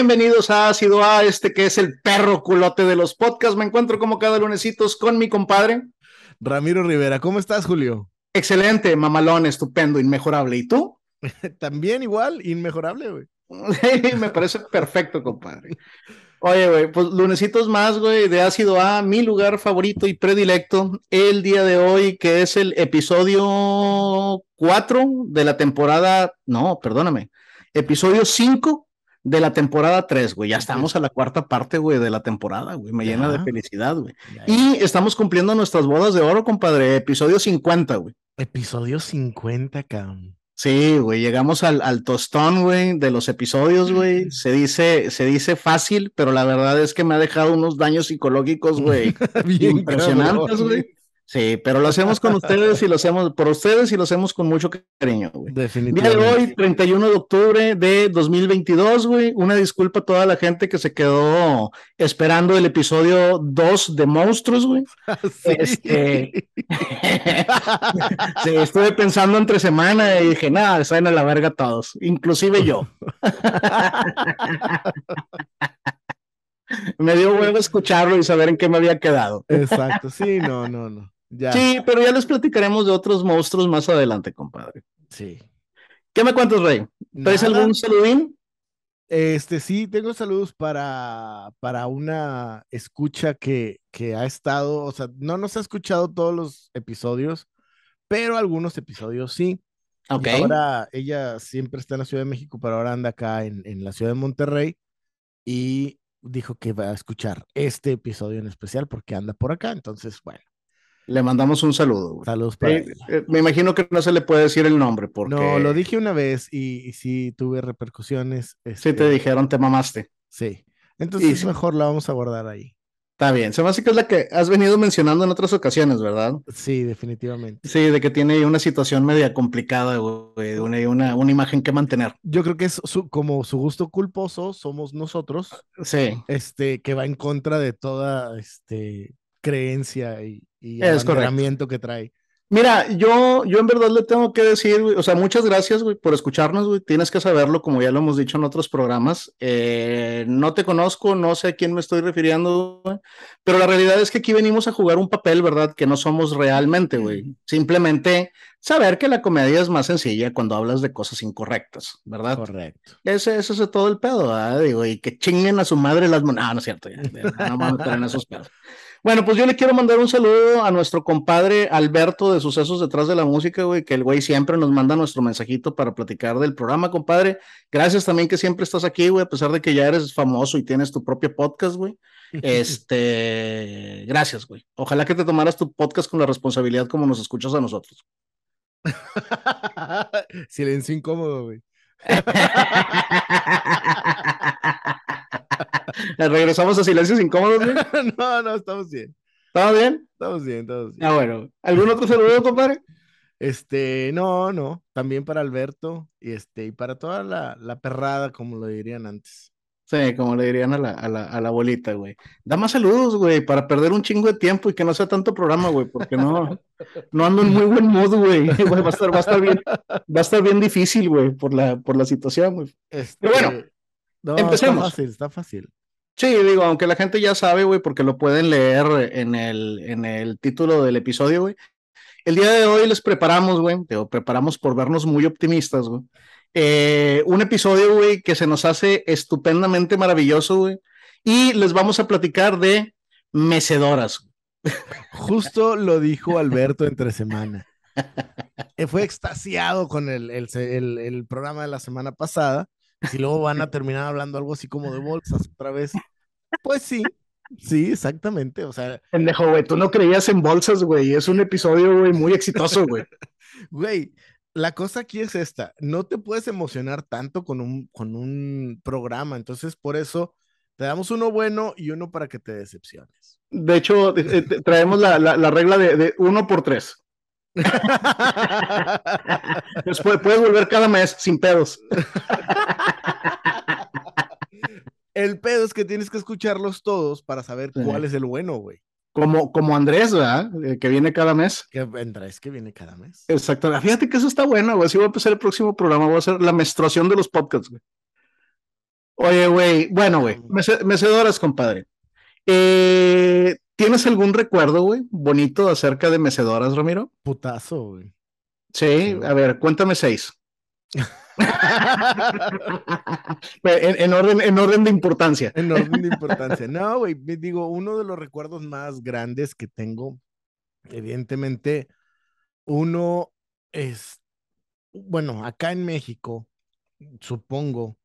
Bienvenidos a Ácido A, este que es el perro culote de los podcasts. Me encuentro como cada lunesitos con mi compadre. Ramiro Rivera, ¿cómo estás, Julio? Excelente, mamalón, estupendo, inmejorable. ¿Y tú? También igual, inmejorable, güey. Me parece perfecto, compadre. Oye, güey, pues lunesitos más, güey, de Ácido A, mi lugar favorito y predilecto, el día de hoy, que es el episodio 4 de la temporada, no, perdóname, episodio 5 de la temporada 3, güey. Ya estamos a la cuarta parte, güey, de la temporada, güey. Me llena de felicidad, güey. Y estamos cumpliendo nuestras bodas de oro, compadre. Episodio 50, güey. Episodio 50, cabrón. Sí, güey, llegamos al, al tostón, güey, de los episodios, güey. Se dice, se dice fácil, pero la verdad es que me ha dejado unos daños psicológicos, güey, impresionantes, güey. Sí, pero lo hacemos con ustedes y lo hacemos por ustedes y lo hacemos con mucho cariño, güey. Definitivamente. Día de hoy, 31 de octubre de 2022, güey. Una disculpa a toda la gente que se quedó esperando el episodio 2 de Monstruos, güey. Sí. Este... sí, estuve pensando entre semana y dije, nada, saben a la verga todos, inclusive yo. me dio huevo escucharlo y saber en qué me había quedado. Exacto, sí, no, no, no. Ya. Sí, pero ya les platicaremos de otros monstruos más adelante, compadre. Sí. ¿Qué me cuentas, Rey? ¿Traes Nada. algún saludín? Este, sí, tengo saludos para, para una escucha que, que ha estado, o sea, no nos ha escuchado todos los episodios, pero algunos episodios sí. Y Ok. ahora ella siempre está en la Ciudad de México, pero ahora anda acá en, en la Ciudad de Monterrey y dijo que va a escuchar este episodio en especial porque anda por acá. Entonces, bueno, Le mandamos un saludo. güey. saludos para Eh, eh, me imagino que no se le puede decir el nombre porque No, lo dije una vez y, y sí tuve repercusiones. si este, te dijeron te mamaste. Sí. Entonces sí. mejor la vamos a guardar ahí. Está bien. Se me hace que es la que has venido mencionando en otras ocasiones, ¿verdad? Sí, definitivamente. Sí, de que tiene una situación media complicada, güey, una, una, una imagen que mantener. Yo creo que es su, como su gusto culposo, somos nosotros, Sí, este, que va en contra de toda este, creencia y, y Es correcto. que trae. Mira, yo, yo en verdad le tengo que decir, güey, o sea, muchas gracias, güey, por escucharnos, güey. Tienes que saberlo, como ya lo hemos dicho en otros programas. Eh, no te conozco, no sé a quién me estoy refiriendo, güey, pero la realidad es que aquí venimos a jugar un papel, ¿verdad? Que no somos realmente, güey. Simplemente saber que la comedia es más sencilla cuando hablas de cosas incorrectas, ¿verdad? Correcto. Ese, ese es todo el pedo, ¿verdad? Digo, y que chinguen a su madre las. No, no es cierto, ya, ya, no vamos a en esos pedos. Bueno, pues yo le quiero mandar un saludo a nuestro compadre Alberto de Sucesos Detrás de la Música, güey, que el güey siempre nos manda nuestro mensajito para platicar del programa, compadre. Gracias también que siempre estás aquí, güey, a pesar de que ya eres famoso y tienes tu propio podcast, güey. Este, gracias, güey. Ojalá que te tomaras tu podcast con la responsabilidad como nos escuchas a nosotros. Silencio incómodo, güey. Regresamos a silencios incómodos, güey. no, no, estamos bien. ¿Estamos bien? Estamos bien, estamos bien. Ah, bueno. ¿Algún otro saludo, compadre? Este, no, no, también para Alberto y este, y para toda la, la perrada, como lo dirían antes. Sí, como le dirían a la, a la, a la abuelita, güey. Da más saludos, güey, para perder un chingo de tiempo y que no sea tanto programa, güey, porque no, no ando en muy buen mood, güey. Güey, Va a estar, va a estar bien, va a estar bien difícil, güey, por la, por la situación, güey. Este, Pero bueno, no, empecemos. Está fácil, está fácil. Sí, digo, aunque la gente ya sabe, güey, porque lo pueden leer en el, en el título del episodio, güey. El día de hoy les preparamos, güey, digo, preparamos por vernos muy optimistas, güey. eh, un episodio, güey, que se nos hace estupendamente maravilloso, güey. Y les vamos a platicar de mecedoras. Justo lo dijo Alberto entre semana. Eh, Fue extasiado con el, el- el programa de la semana pasada. Si luego van a terminar hablando algo así como de bolsas otra vez. Pues sí, sí, exactamente. O sea, Pendejo, güey, tú no creías en bolsas, güey. Es un episodio, güey, muy exitoso, güey. güey, la cosa aquí es esta. No te puedes emocionar tanto con un, con un programa. Entonces, por eso te damos uno bueno y uno para que te decepciones. De hecho, eh, eh, traemos la, la, la regla de, de uno por tres. Después puedes volver cada mes sin pedos. El pedo es que tienes que escucharlos todos para saber Sí. cuál es el bueno, güey. Como, como Andrés, ¿verdad? Eh, que viene cada mes. Que vendrá, es que viene cada mes. Exacto. Fíjate que eso está bueno, güey. Así voy a empezar el próximo programa. Voy a hacer la menstruación de los podcasts, güey. Oye, güey, bueno, güey, mecedoras, compadre. Eh, ¿Tienes algún recuerdo, güey, bonito acerca de mecedoras, Ramiro? Putazo, güey. Sí, a ver, cuéntame seis. en, orden, en orden de importancia. En orden de importancia. No, güey, digo, uno de los recuerdos más grandes que tengo, evidentemente, uno es, bueno, acá en México, supongo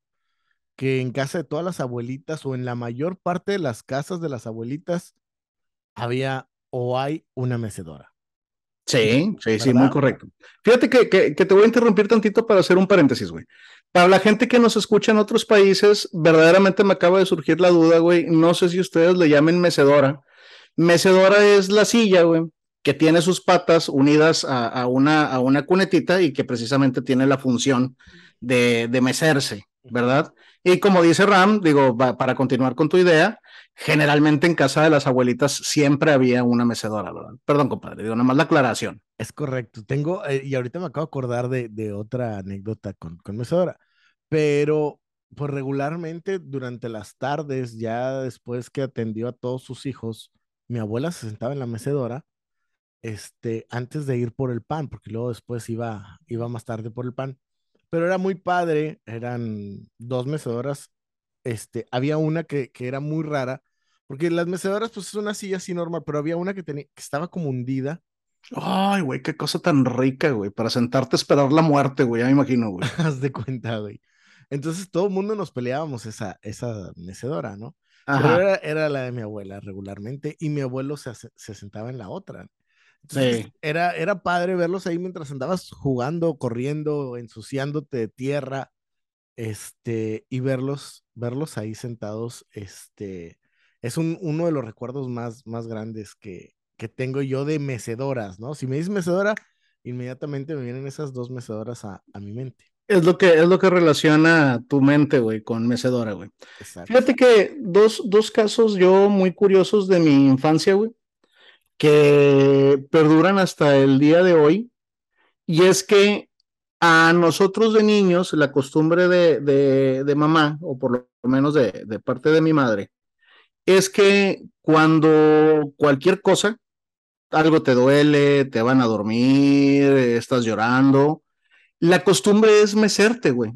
que en casa de todas las abuelitas o en la mayor parte de las casas de las abuelitas había o hay una mecedora. Sí, sí, sí, muy correcto. Fíjate que, que, te voy a interrumpir tantito para hacer un paréntesis, güey. Para la gente que nos escucha en otros países, verdaderamente me acaba de surgir la duda, güey. No sé si ustedes le llamen mecedora. Mecedora es la silla, güey, que tiene sus patas unidas a, una, a una cunetita y que precisamente tiene la función de, de mecerse, ¿verdad? Y como dice Ram, digo, para continuar con tu idea, generalmente en casa de las abuelitas siempre había una mecedora, ¿verdad? Perdón, compadre, digo, nada más la aclaración. Es correcto. Tengo, eh, y ahorita me acabo de acordar de, otra anécdota con, con mecedora, pero pues regularmente durante las tardes, ya después que atendió a todos sus hijos, mi abuela se sentaba en la mecedora, este, antes de ir por el pan, porque luego después iba, iba más tarde por el pan. Pero era muy padre, eran dos mecedoras este, había una que, que, era muy rara, porque las mecedoras, pues es una silla así normal, pero había una que, tenía, que estaba como hundida. Ay, güey, qué cosa tan rica, güey, para sentarte a esperar la muerte, güey, ya me imagino, güey. Haz de cuenta, güey. Entonces todo el mundo nos peleábamos esa, esa mecedora, ¿no? Pero era, era, la de mi abuela regularmente y mi abuelo se, se sentaba en la otra. Entonces, sí. era, era padre verlos ahí mientras andabas jugando, corriendo, ensuciándote de tierra este, y verlos, verlos ahí sentados, este, es un, uno de los recuerdos más, más grandes que, que tengo yo de mecedoras, ¿no? Si me dices mecedora, inmediatamente me vienen esas dos mecedoras a, a mi mente. Es lo que, es lo que relaciona tu mente, güey, con mecedora, güey. Fíjate que dos, dos casos yo muy curiosos de mi infancia, güey, que perduran hasta el día de hoy. Y es que a nosotros de niños, la costumbre de, de, mamá, o por lo menos de, de, parte de mi madre, es que cuando cualquier cosa, algo te duele, te van a dormir, estás llorando, la costumbre es mecerte, güey.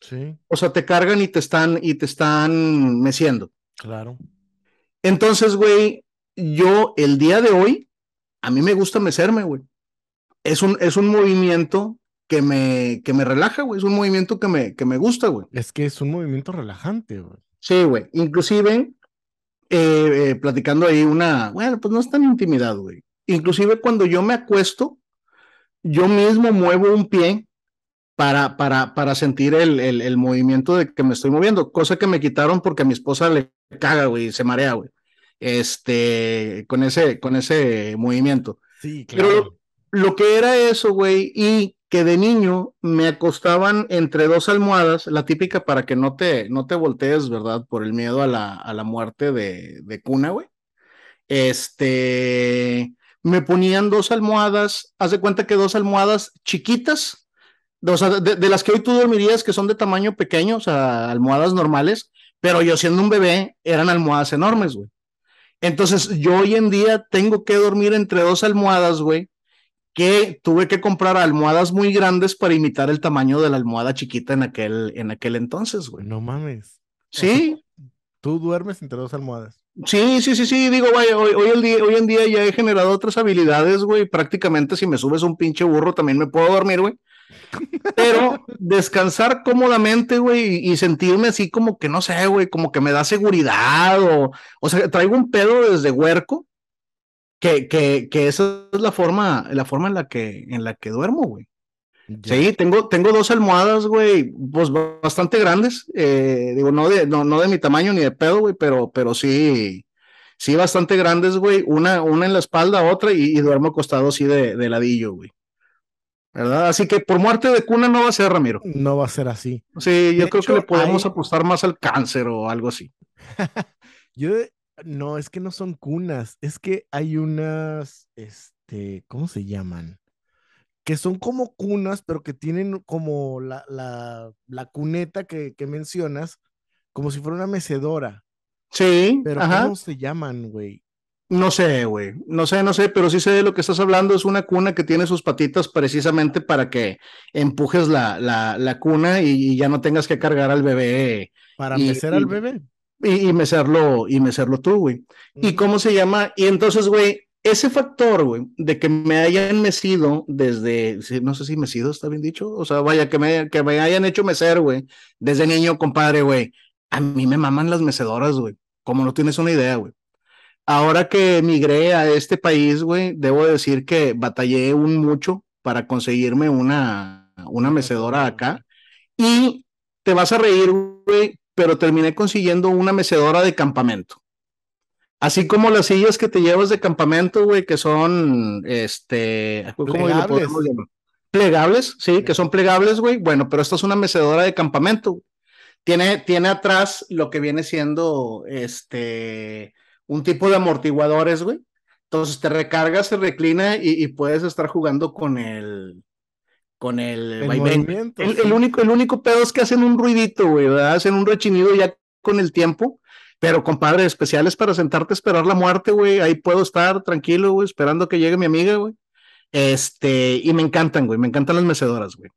Sí. O sea, te cargan y te están, y te están meciendo. Claro. Entonces, güey, yo el día de hoy, a mí me gusta mecerme, güey. Es un, es un movimiento que me, que me relaja, güey. Es un movimiento que me, que me gusta, güey. Es que es un movimiento relajante, güey. Sí, güey. Inclusive, eh, eh, platicando ahí una, bueno, pues no es tan intimidad, güey. Inclusive cuando yo me acuesto, yo mismo muevo un pie para, para, para sentir el, el, el, movimiento de que me estoy moviendo, cosa que me quitaron porque a mi esposa le caga, güey, se marea, güey. Este, con ese, con ese movimiento. Sí, claro. Pero lo que era eso, güey, y que de niño me acostaban entre dos almohadas, la típica para que no te, no te voltees, ¿verdad? Por el miedo a la, a la muerte de, de cuna, güey. Este, me ponían dos almohadas, haz de cuenta que dos almohadas chiquitas, o sea, de, de, las que hoy tú dormirías que son de tamaño pequeño, o sea, almohadas normales, pero yo siendo un bebé eran almohadas enormes, güey. Entonces, yo hoy en día tengo que dormir entre dos almohadas, güey, que tuve que comprar almohadas muy grandes para imitar el tamaño de la almohada chiquita en aquel, en aquel entonces, güey. No mames. Sí. Tú duermes entre dos almohadas. Sí, sí, sí, sí, digo, güey, hoy, hoy, el día, hoy en día ya he generado otras habilidades, güey. Prácticamente si me subes un pinche burro también me puedo dormir, güey. Pero descansar cómodamente, güey, y, sentirme así como que, no sé, güey, como que me da seguridad o, o sea, traigo un pedo desde huerco que, que, que esa es la forma, la forma en la que, en la que duermo, güey. Sí, tengo, tengo dos almohadas, güey, pues bastante grandes. Eh, digo, no de, no, no de mi tamaño ni de pedo, güey, pero, pero sí, sí, bastante grandes, güey. Una, una en la espalda, otra, y, y duermo acostado así de, de ladillo, güey. ¿Verdad? Así que por muerte de cuna no va a ser, Ramiro. No va a ser así. Sí, yo de creo hecho, que le podemos hay... apostar más al cáncer o algo así. yo, no, es que no son cunas, es que hay unas, este, ¿cómo se llaman? Que son como cunas, pero que tienen como la, la, la cuneta que, que mencionas, como si fuera una mecedora. Sí, Pero ajá. ¿cómo se llaman, güey? No sé, güey. No sé, no sé, pero sí sé de lo que estás hablando. Es una cuna que tiene sus patitas precisamente para que empujes la, la, la cuna y, y ya no tengas que cargar al bebé Para Y- mecer y- al bebé. y, y mecerlo, y mecerlo tú, güey. ¿Y Ujú. cómo se llama? Y entonces, güey, ese factor, güey, de que me hayan mecido desde, no sé si mecido está bien dicho, o sea, vaya, que me, que me hayan hecho mecer, güey, desde niño, compadre, güey. A mí me maman las mecedoras, güey, como no tienes una idea, güey. Ahora que emigré a este país, güey, debo decir que batallé un mucho para conseguirme una, una mecedora acá. Y te vas a reír, güey, pero terminé consiguiendo una mecedora de campamento. Así como las sillas que te llevas de campamento, güey, que son, este, ¿cómo le Plegables. Plegables, sí, que son plegables, güey. Bueno, pero esta es una mecedora de campamento. Tiene, tiene atrás lo que viene siendo, este, un tipo de amortiguadores, güey. Entonces te recargas, se reclina y, y puedes estar jugando con el, con el, El vaivén. El, único, el único pedo es que hacen un ruidito, güey, ¿verdad? Hacen un rechinido ya con el tiempo. Pero, compadre, especiales para sentarte a esperar la muerte, güey. Ahí puedo estar tranquilo, güey, esperando que llegue mi amiga, güey. Este, y me encantan, güey. Me encantan las mecedoras, güey.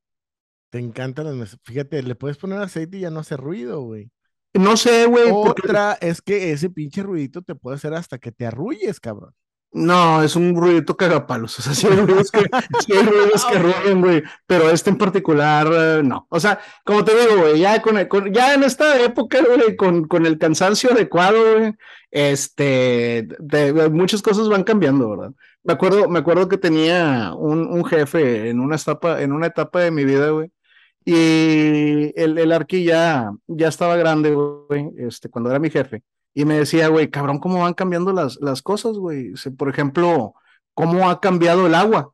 Te encantan las mece- Fíjate, le puedes poner aceite y ya no hace ruido, güey. No sé, güey, porque Otra es que ese pinche ruidito te puede hacer hasta que te arrulles, cabrón. no, es un ruidito cagapalos. O sea, sí hay ruidos que, sí hay ruidos que rugen, güey. Pero este en particular, eh, no. O sea, como te digo, güey, ya, con, el- con- ya en esta época, güey, con, con el cansancio adecuado, güey, este, de- de- muchas cosas van cambiando, ¿verdad? Me acuerdo, me acuerdo que tenía un, un jefe en una etapa, en una etapa de mi vida, güey. Y el, el Arqui ya, ya estaba grande, güey, este, cuando era mi jefe. Y me decía, güey, cabrón, ¿cómo van cambiando las, las cosas, güey? Por ejemplo, ¿cómo ha cambiado el agua?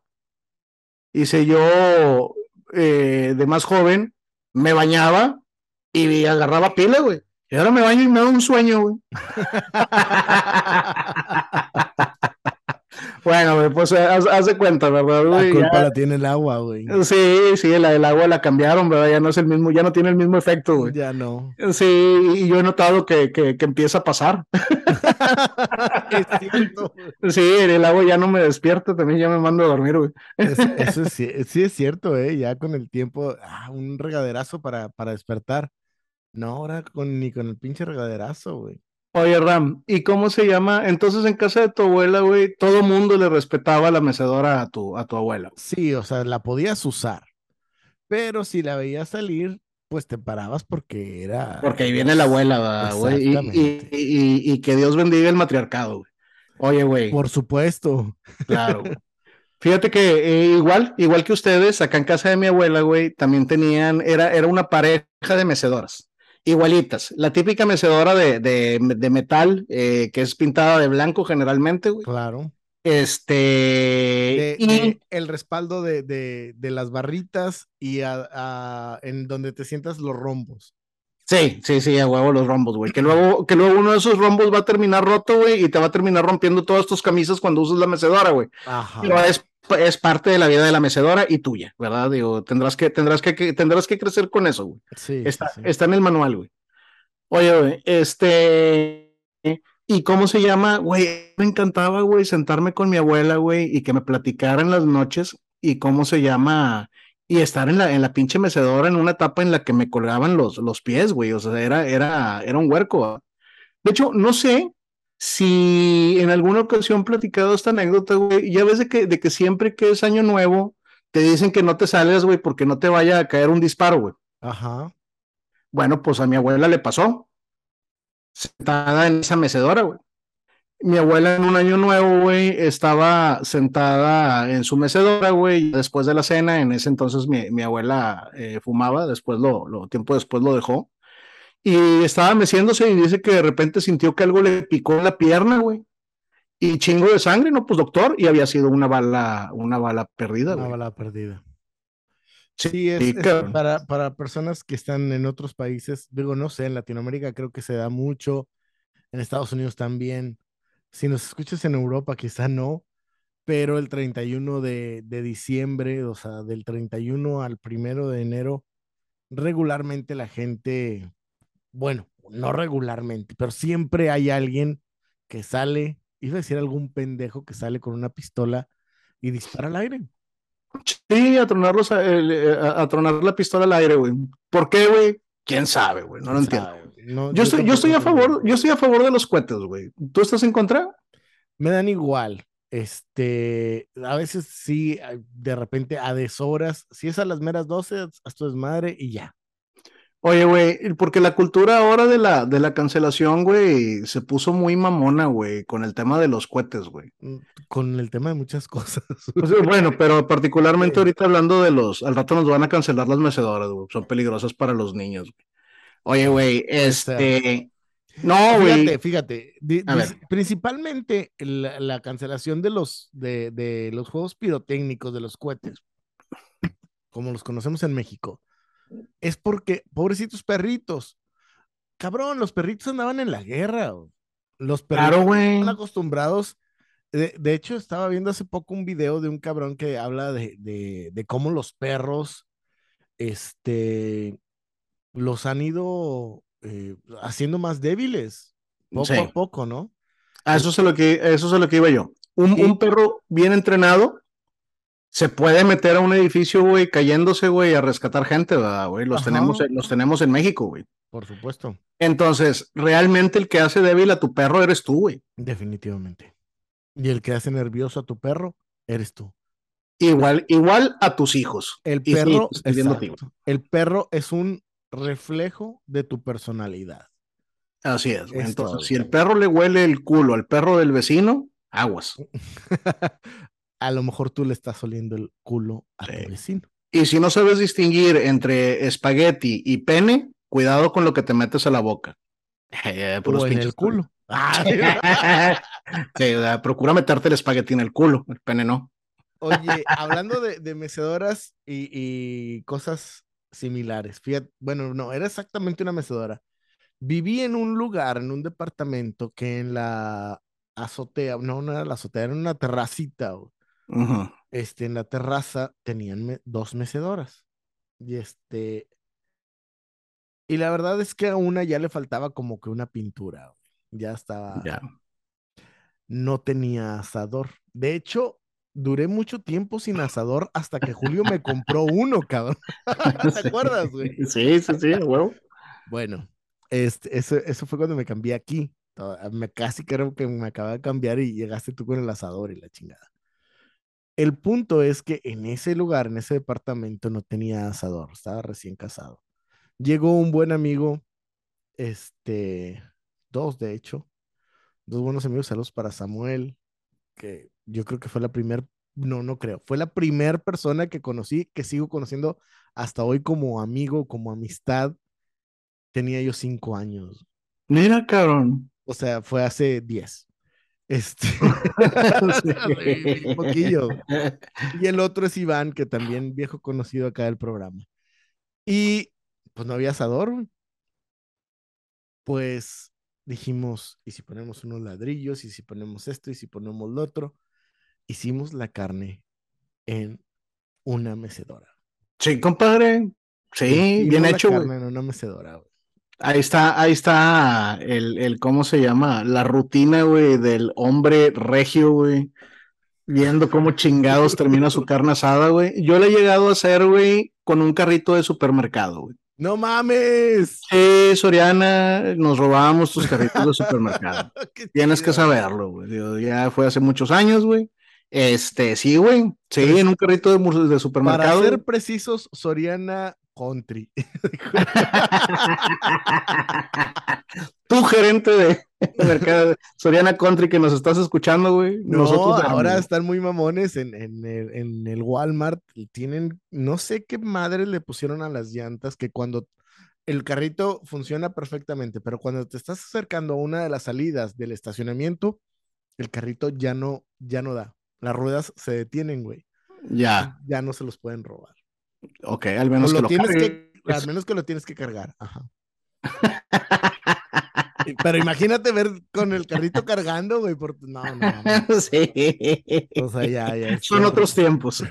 Dice, yo eh, de más joven me bañaba y agarraba pila, güey. Y ahora me baño y me da un sueño, güey. bueno, güey, pues haz, haz de cuenta, ¿verdad, La güey? culpa Ya- la tiene el agua, güey. Sí, sí, la del agua la cambiaron, ¿verdad? Ya no es el mismo, ya no tiene el mismo efecto, güey. Ya no. Sí, y yo he notado que, que, que empieza a pasar. Es cierto. Sí, el agua ya no me despierta, también ya me mando a dormir, güey. Es- eso es, sí es cierto, ¿eh? Ya con el tiempo, ah, un regaderazo para, para despertar. No, ahora con, ni con el pinche regaderazo, güey. Oye, Ram, ¿y cómo se llama? Entonces en casa de tu abuela, güey, todo mundo le respetaba la mecedora a tu, a tu abuela. Sí, o sea, la podías usar, pero si la veías salir, pues te parabas porque era... Porque ahí viene la abuela, ¿verdad, güey. Y, y, Exactamente. y- y que Dios bendiga el matriarcado, güey. Oye, güey, Por supuesto. claro. Fíjate que eh, igual, igual que ustedes, acá en casa de mi abuela, güey, también tenían, era, era una pareja de mecedoras, igualitas. La típica mecedora de, de, de metal, eh, que es pintada de blanco generalmente, güey. Claro. Este, De, y el respaldo de, de, de las barritas y a- a- en donde te sientas los rombos. sí, sí, sí, a huevo los rombos, güey. Que luego, que luego uno de esos rombos va a terminar roto, güey, y te va a terminar rompiendo todas tus camisas cuando usas la mecedora, güey. Ajá. Pero es, es parte de la vida de la mecedora y tuya, ¿verdad? Digo, tendrás que, tendrás que, que- tendrás que crecer con eso, güey. Sí, Está, sí, está en el manual, güey. Oye, güey, este, ¿y cómo se llama? Güey, me encantaba, güey, sentarme con mi abuela, güey, y que me platicara en las noches y cómo se llama, y estar en la, en la pinche mecedora en una etapa en la que me colgaban los, los pies, güey, o sea, era, era, era un huerco. De hecho, no sé si en alguna ocasión platicado esta anécdota, güey, ya ves de que, de que siempre que es año nuevo, te dicen que no te sales, güey, porque no te vaya a caer un disparo, güey. Ajá. Bueno, pues a mi abuela le pasó, sentada en esa mecedora, güey. Mi abuela en un año nuevo, güey, estaba sentada en su mecedora, güey, y después de la cena, en ese entonces mi, mi abuela eh, fumaba, después lo, lo, tiempo después lo dejó, y estaba meciéndose y dice que de repente sintió que algo le picó en la pierna, güey, y chingo de sangre, no, pues doctor, y había sido una bala, una bala perdida, Una güey. bala perdida. Sí, Sí, es, es para, para personas que están en otros países, digo, no sé, en Latinoamérica creo que se da mucho, en Estados Unidos también. Si nos escuchas en Europa, quizá no, pero el 31 de, de diciembre, o sea, del 31 al primero de enero, regularmente la gente, bueno, no regularmente, pero siempre hay alguien que sale, iba a decir algún pendejo que sale con una pistola y dispara al aire. Sí, a tronar, eh, a, tronar la pistola al aire, güey. ¿Por qué, güey? ¿Quién sabe, güey? No lo entiendo. yo, estoy, yo estoy a favor, yo estoy a favor de los cohetes, güey. ¿Tú estás en contra? Me dan igual. Este, a veces sí, de repente a deshoras, si es a las meras 12, haz tu desmadre y ya. Oye, güey, porque la cultura ahora de la, de la cancelación, güey, se puso muy mamona, güey, con el tema de los cohetes, güey. Mm, con el tema de muchas cosas. bueno, pero particularmente ahorita hablando de los, al rato nos van a cancelar las mecedoras, güey, son peligrosas para los niños. Oye, güey, este... No, güey. Fíjate, fíjate. principalmente la, cancelación de los, de, de los juegos pirotécnicos, de los cohetes, como los conocemos en México es porque, pobrecitos perritos, cabrón, los perritos andaban en la guerra. Los perritos están acostumbrados. De, hecho, estaba viendo hace poco un video de un cabrón que habla de, de, cómo los perros, este, los han ido eh, haciendo más débiles, poco a poco, ¿no? A eso es lo que, eso es lo que iba yo. Un, un perro bien entrenado se puede meter a un edificio, güey, cayéndose, güey, a rescatar gente, ¿verdad, güey? Los tenemos, los tenemos en México, güey. Por supuesto. Entonces, realmente el que hace débil a tu perro eres tú, güey. Definitivamente. Y el que hace nervioso a tu perro eres tú. Igual, igual a tus hijos. El perro, el perro es un reflejo de tu personalidad. Así es. Entonces, si el perro le huele el culo al perro del vecino, aguas. a lo mejor tú le estás oliendo el culo a tu vecino. Y si no sabes distinguir entre espagueti y pene, cuidado con lo que te metes a la boca. Eh, o en el culo. Ah, procura meterte el espagueti en el culo, el pene no. Oye, hablando de, mecedoras y, cosas similares, fíjate, bueno, no, era exactamente una mecedora. Viví en un lugar, en un departamento que en la azotea, no, no era la azotea, era una terracita este, en la terraza tenían dos mecedoras. Y este. Y la verdad es que a una ya le faltaba como que una pintura. Ya estaba. Ya. No tenía asador. De hecho, duré mucho tiempo sin asador hasta que Julio me compró uno, cabrón. ¿Te acuerdas, güey? Sí, sí, sí, huevo. Bueno, este, eso, eso fue cuando me cambié aquí. Me casi creo que me acaba de cambiar y llegaste tú con el asador y la chingada. El punto es que en ese lugar, en ese departamento, no tenía asador, estaba recién casado. Llegó un buen amigo, este, dos de hecho, dos buenos amigos, saludos para Samuel, que yo creo que fue la primera, no, no creo, fue la primera persona que conocí, que sigo conociendo hasta hoy como amigo, como amistad. Tenía yo cinco años. Mira, cabrón. O sea, fue hace diez. Este, poquillo. Y el otro es Iván, que también viejo conocido acá del programa. Y pues no había asador. Pues dijimos, ¿y si ponemos unos ladrillos? ¿Y si ponemos esto? ¿Y si ponemos lo otro? Hicimos la carne en una mecedora. Sí, compadre. Sí, bien hecho. carne en una mecedora, Ahí está, ahí está el, el, ¿cómo se llama? La rutina, güey, del hombre regio, güey. Viendo cómo chingados termina su carne asada, güey. Yo le he llegado a hacer, güey, con un carrito de supermercado, güey. ¡No mames! Sí, Soriana, nos robábamos tus carritos de supermercado. Tienes que saberlo, güey. Ya fue hace muchos años, güey. Este, sí, güey. Sí, en un carrito de, de supermercado. Para ser precisos, Soriana Country. Tú, gerente de mercado Soriana Country, que nos estás escuchando, güey. No, ahora están muy mamones en, el, en el Walmart. Y tienen, no sé qué madre le pusieron a las llantas, que cuando el carrito funciona perfectamente, pero cuando te estás acercando a una de las salidas del estacionamiento, el carrito ya no, ya no da. Las ruedas se detienen, güey. Ya. Ya no se los pueden robar. Ok, al menos que lo, tienes que, Al menos que lo tienes que cargar. Ajá. Pero imagínate ver con el carrito cargando, güey, por... no, no, no. Sí. O sea, ya, ya. Son otros tiempos.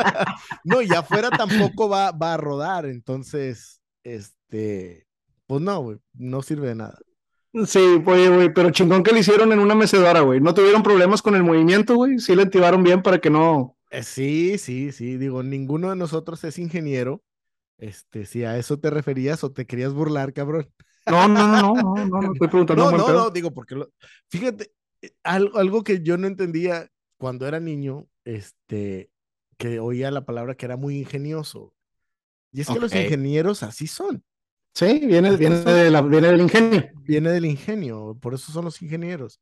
no, y afuera tampoco va, va a rodar, entonces, este, Pues no, güey, no sirve de nada. Sí, oye, güey, pero chingón que le hicieron en una mecedora, güey. No tuvieron problemas con el movimiento, güey. Sí le activaron bien para que no. Eh, sí, sí, sí. Digo, ninguno de nosotros es ingeniero. Este, si a eso te referías o te querías burlar, cabrón. No, no, no, no, no, no, estoy preguntando. No, no, no, digo, porque lo... fíjate, eh, algo, algo que yo no entendía cuando era niño, este, que oía la palabra que era muy ingenioso. Y es que los ingenieros así son. Sí, viene, viene, de la, viene del ingenio. Viene del ingenio, por eso son los ingenieros.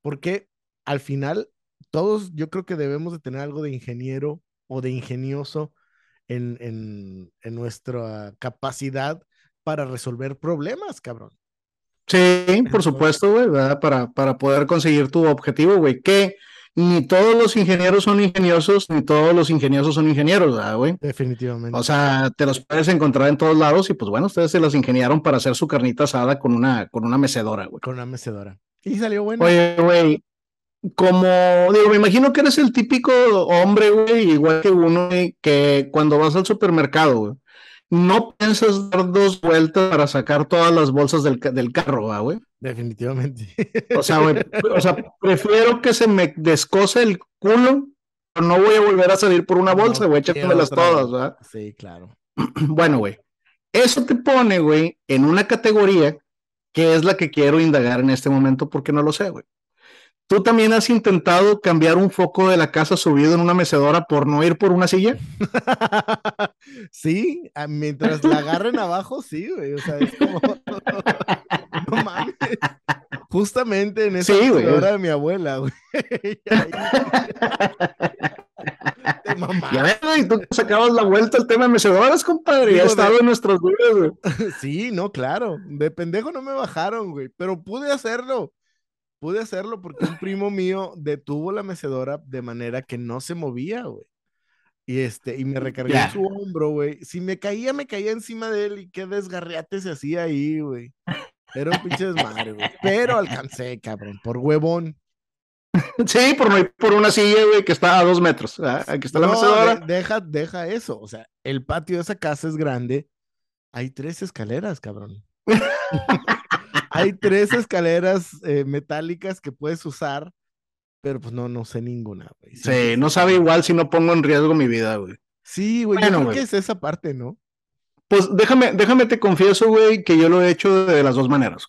Porque al final, todos yo creo que debemos de tener algo de ingeniero o de ingenioso en, en, en nuestra capacidad para resolver problemas, cabrón. Sí, por supuesto, güey, ¿verdad? Para, para poder conseguir tu objetivo, güey. Que ni todos los ingenieros son ingeniosos, ni todos los ingeniosos son ingenieros, ¿verdad, güey? Definitivamente. O sea, te los puedes encontrar en todos lados y pues bueno, ustedes se las ingeniaron para hacer su carnita asada con una, con una mecedora, güey. Con una mecedora. Y salió bueno. Oye, güey, como, digo, me imagino que eres el típico hombre, güey, igual que uno, güey, que cuando vas al supermercado, güey, no piensas dar dos vueltas para sacar todas las bolsas del, del carro, güey. Definitivamente. O sea, güey, o sea, prefiero que se me descose el culo, pero no voy a volver a salir por una bolsa, güey, no, todas, ¿verdad? Sí, claro. Bueno, güey, eso te pone, güey, en una categoría que es la que quiero indagar en este momento porque no lo sé, güey. ¿Tú también has intentado cambiar un foco de la casa subido en una mecedora por no ir por una silla? sí, mientras la agarren abajo, sí, güey. O sea, es como. no mames. Justamente en esa sí, mecedora de mi abuela, güey. Ya ves, tú sacabas la vuelta al tema de mecedoras, compadre. Ya ha estado en nuestros días, güey. Sí, no, claro. De pendejo no me bajaron, güey. Pero pude hacerlo pude hacerlo porque un primo mío detuvo la mecedora de manera que no se movía, güey. Y este, y me recargué en su hombro, güey. Si me caía, me caía encima de él y qué desgarriate se hacía ahí, güey. Era un pinche desmadre, güey. Pero alcancé, cabrón, por huevón. Sí, por por una silla, güey, que está a dos metros. Aquí está la mecedora. deja, deja eso. O sea, el patio de esa casa es grande. Hay tres escaleras, cabrón. Hay tres escaleras eh, metálicas que puedes usar, pero pues no, no sé ninguna, güey. Sí, no sabe igual si no pongo en riesgo mi vida, güey. Sí, güey, yo creo que es esa parte, ¿no? Pues déjame, déjame te confieso, güey, que yo lo he hecho de las dos maneras.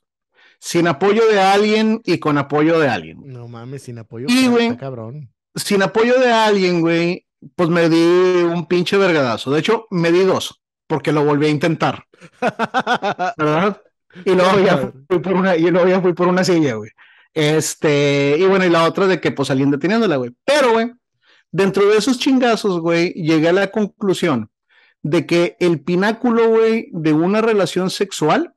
Sin apoyo de alguien y con apoyo de alguien. No mames, sin apoyo. Y, güey, cabrón. Sin apoyo de alguien, güey, pues me di un pinche vergadazo. De hecho, me di dos, porque lo volví a intentar. ¿Verdad? Y luego ya fui por una, y luego ya fui por una silla, güey. Este, y bueno, y la otra de que pues salían deteniéndola, güey. Pero, güey, dentro de esos chingazos, güey, llegué a la conclusión de que el pináculo, güey, de una relación sexual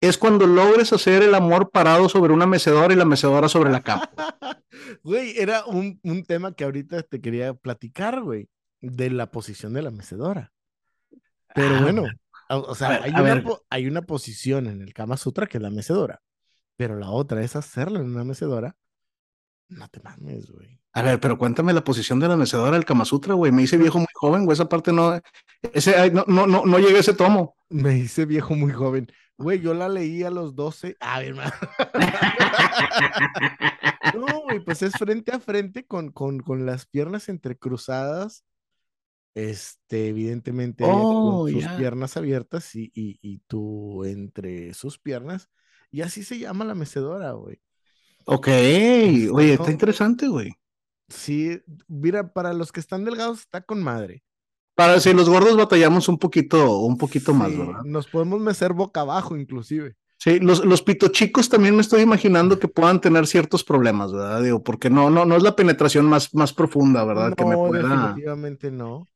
es cuando logres hacer el amor parado sobre una mecedora y la mecedora sobre la cama. Güey, era un, un tema que ahorita te quería platicar, güey, de la posición de la mecedora. Pero ah, bueno, o sea, hay, una, hay, una, posición en el Kama Sutra que es la mecedora, pero la otra es hacerlo en una mecedora. No te mames, güey. A ver, pero cuéntame la posición de la mecedora del Kama Sutra, güey. Me hice viejo muy joven, güey. Esa parte no, ese, no, no, no, no llegué a ese tomo. Me hice viejo muy joven. Güey, yo la leí a los 12. A ver, no, güey, pues es frente a frente con, con, con las piernas entrecruzadas este, evidentemente con sus oh, piernas abiertas y, y, tú entre sus piernas, y así se llama la mecedora, güey. Ok, este, oye, está interesante, güey. Sí, mira, para los que están delgados está con madre. Para si los gordos batallamos un poquito, un poquito más, ¿verdad? Nos podemos mecer boca abajo, inclusive. Sí, los, los chicos también me estoy imaginando que puedan tener ciertos problemas, ¿verdad? Digo, porque no, no, no es la penetración más, más profunda, ¿verdad? No, que me pueda... definitivamente no.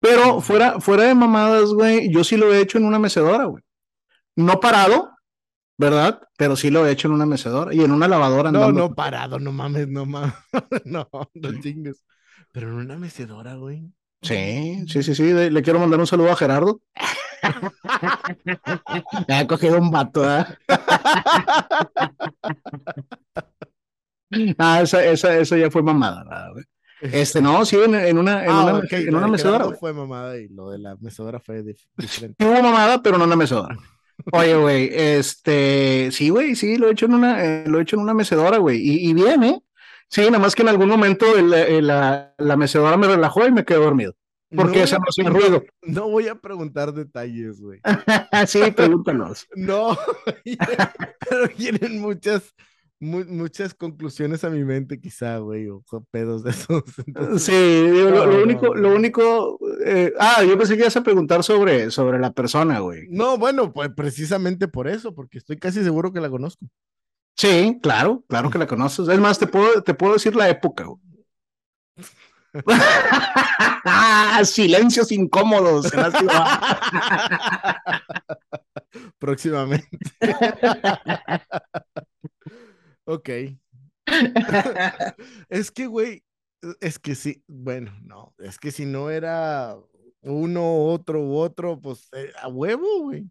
Pero fuera, fuera de mamadas, güey, yo sí lo he hecho en una mecedora, güey. No parado, ¿verdad? Pero sí lo he hecho en una mecedora y en una lavadora. No, no parado, no mames, no mames. no, no chingues. Pero en una mecedora, güey. Sí, sí, sí, sí. Le quiero mandar un saludo a Gerardo. Me ha cogido un vato, ¿eh? ah, esa, esa, esa ya fue mamada, ¿verdad, güey? Este, no, sí, en, en una, en ah, una, en una mecedora. fue mamada y lo de la mecedora fue diferente. hubo mamada, pero no en la mecedora. Oye, güey, este, sí, güey, sí, lo he hecho en una, eh, lo he hecho en una mecedora, güey, y, y, bien, ¿eh? Sí, nada más que en algún momento el, la, la, mecedora me relajó y me quedé dormido. Porque no, se me hacía ruido. No voy a preguntar detalles, güey. sí, pregúntanos. no, pero tienen muchas, muchas conclusiones a mi mente, quizá, güey, o pedos de esos. sí, digo, no, lo, lo, único, lo único, eh, ah, yo pensé que ibas a preguntar sobre, sobre la persona, güey. No, bueno, pues precisamente por eso, porque estoy casi seguro que la conozco. Sí, claro, claro que la conoces. Es más, te puedo, te puedo decir la época, güey. Silencios incómodos. Próximamente. Ok. es que, güey, es que sí, bueno, no, es que si no era uno, otro u otro, pues eh, a huevo, güey.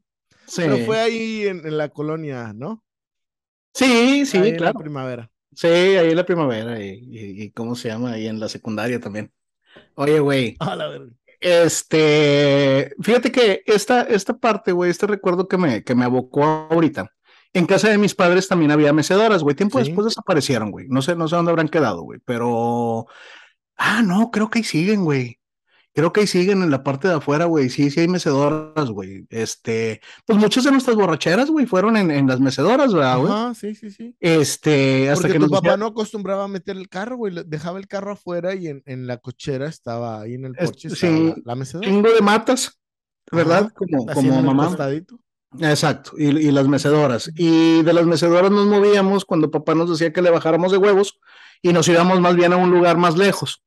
Sí. Pero fue ahí en, en, la colonia, ¿no? Sí, sí, ahí claro. En la primavera. Sí, ahí en la primavera y, y, y, ¿cómo se llama? Ahí en la secundaria también. Oye, güey. A la. Este, fíjate que esta, esta parte, güey, este recuerdo que me, que me abocó ahorita. En casa de mis padres también había mecedoras, güey. Tiempo ¿Sí? después desaparecieron, güey. No sé, no sé dónde habrán quedado, güey. Pero. Ah, no, creo que ahí siguen, güey. Creo que ahí siguen en la parte de afuera, güey. Sí, sí hay mecedoras, güey. Este, pues muchas de nuestras borracheras, güey, fueron en, en, las mecedoras, ¿verdad, güey? Ah, sí, sí, sí. Este, hasta Porque que tu nos papá no acostumbraba a meter el carro, güey. Dejaba el carro afuera y en, en la cochera estaba ahí en el porche sí, la, la, mecedora. Chingo de matas, ¿verdad? Ajá, como, como mamá. costadito. Exacto, y, y, las mecedoras. Y de las mecedoras nos movíamos cuando papá nos decía que le bajáramos de huevos y nos íbamos más bien a un lugar más lejos.